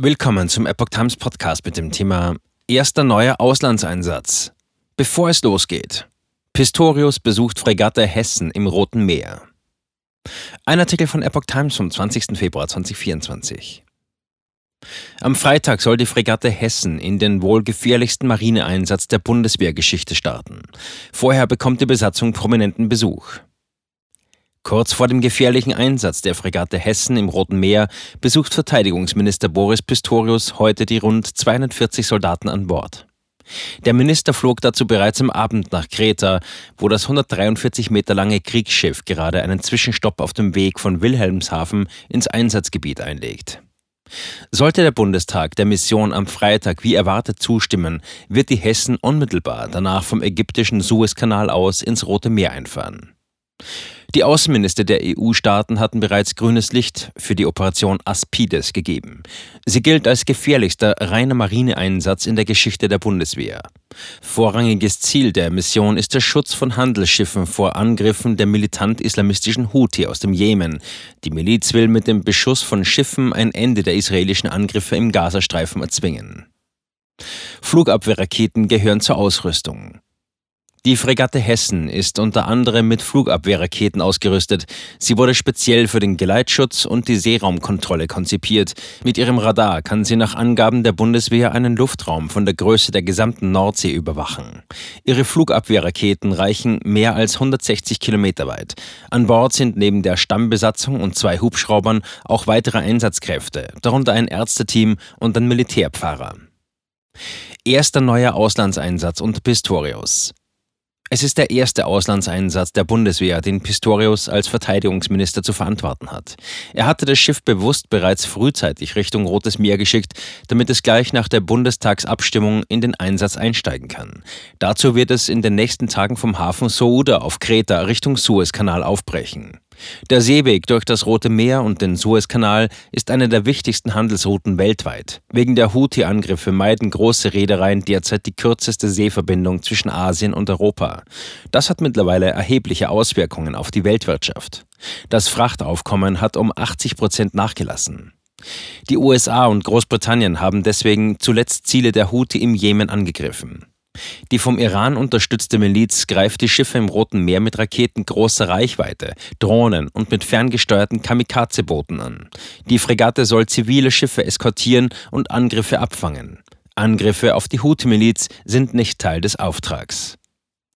Willkommen zum Epoch Times Podcast mit dem Thema Erster neuer Auslandseinsatz. Bevor es losgeht. Pistorius besucht Fregatte Hessen im Roten Meer. Ein Artikel von Epoch Times vom 20. Februar 2024. Am Freitag soll die Fregatte Hessen in den wohl gefährlichsten Marineeinsatz der Bundeswehrgeschichte starten. Vorher bekommt die Besatzung prominenten Besuch. Kurz vor dem gefährlichen Einsatz der Fregatte Hessen im Roten Meer besucht Verteidigungsminister Boris Pistorius heute die rund 240 Soldaten an Bord. Der Minister flog dazu bereits am Abend nach Kreta, wo das 143 Meter lange Kriegsschiff gerade einen Zwischenstopp auf dem Weg von Wilhelmshaven ins Einsatzgebiet einlegt. Sollte der Bundestag der Mission am Freitag wie erwartet zustimmen, wird die Hessen unmittelbar danach vom ägyptischen Suezkanal aus ins Rote Meer einfahren. Die Außenminister der EU-Staaten hatten bereits grünes Licht für die Operation Aspides gegeben. Sie gilt als gefährlichster reiner Marineeinsatz in der Geschichte der Bundeswehr. Vorrangiges Ziel der Mission ist der Schutz von Handelsschiffen vor Angriffen der militant-islamistischen Houthi aus dem Jemen. Die Miliz will mit dem Beschuss von Schiffen ein Ende der israelischen Angriffe im Gazastreifen erzwingen. Flugabwehrraketen gehören zur Ausrüstung. Die Fregatte Hessen ist unter anderem mit Flugabwehrraketen ausgerüstet. Sie wurde speziell für den Geleitschutz und die Seeraumkontrolle konzipiert. Mit ihrem Radar kann sie nach Angaben der Bundeswehr einen Luftraum von der Größe der gesamten Nordsee überwachen. Ihre Flugabwehrraketen reichen mehr als 160 Kilometer weit. An Bord sind neben der Stammbesatzung und zwei Hubschraubern auch weitere Einsatzkräfte, darunter ein Ärzteteam und ein Militärpfarrer. Erster neuer Auslandseinsatz unter Pistorius. Es ist der erste Auslandseinsatz der Bundeswehr, den Pistorius als Verteidigungsminister zu verantworten hat. Er hatte das Schiff bewusst bereits frühzeitig Richtung Rotes Meer geschickt, damit es gleich nach der Bundestagsabstimmung in den Einsatz einsteigen kann. Dazu wird es in den nächsten Tagen vom Hafen Souda auf Kreta Richtung Suezkanal aufbrechen. Der Seeweg durch das Rote Meer und den Suezkanal ist eine der wichtigsten Handelsrouten weltweit. Wegen der Houthi-Angriffe meiden große Reedereien derzeit die kürzeste Seeverbindung zwischen Asien und Europa. Das hat mittlerweile erhebliche Auswirkungen auf die Weltwirtschaft. Das Frachtaufkommen hat um 80 Prozent nachgelassen. Die USA und Großbritannien haben deswegen zuletzt Ziele der Houthi im Jemen angegriffen. Die vom Iran unterstützte Miliz greift die Schiffe im Roten Meer mit Raketen großer Reichweite, Drohnen und mit ferngesteuerten Kamikaze-Booten an. Die Fregatte soll zivile Schiffe eskortieren und Angriffe abfangen. Angriffe auf die Houthi-Miliz sind nicht Teil des Auftrags.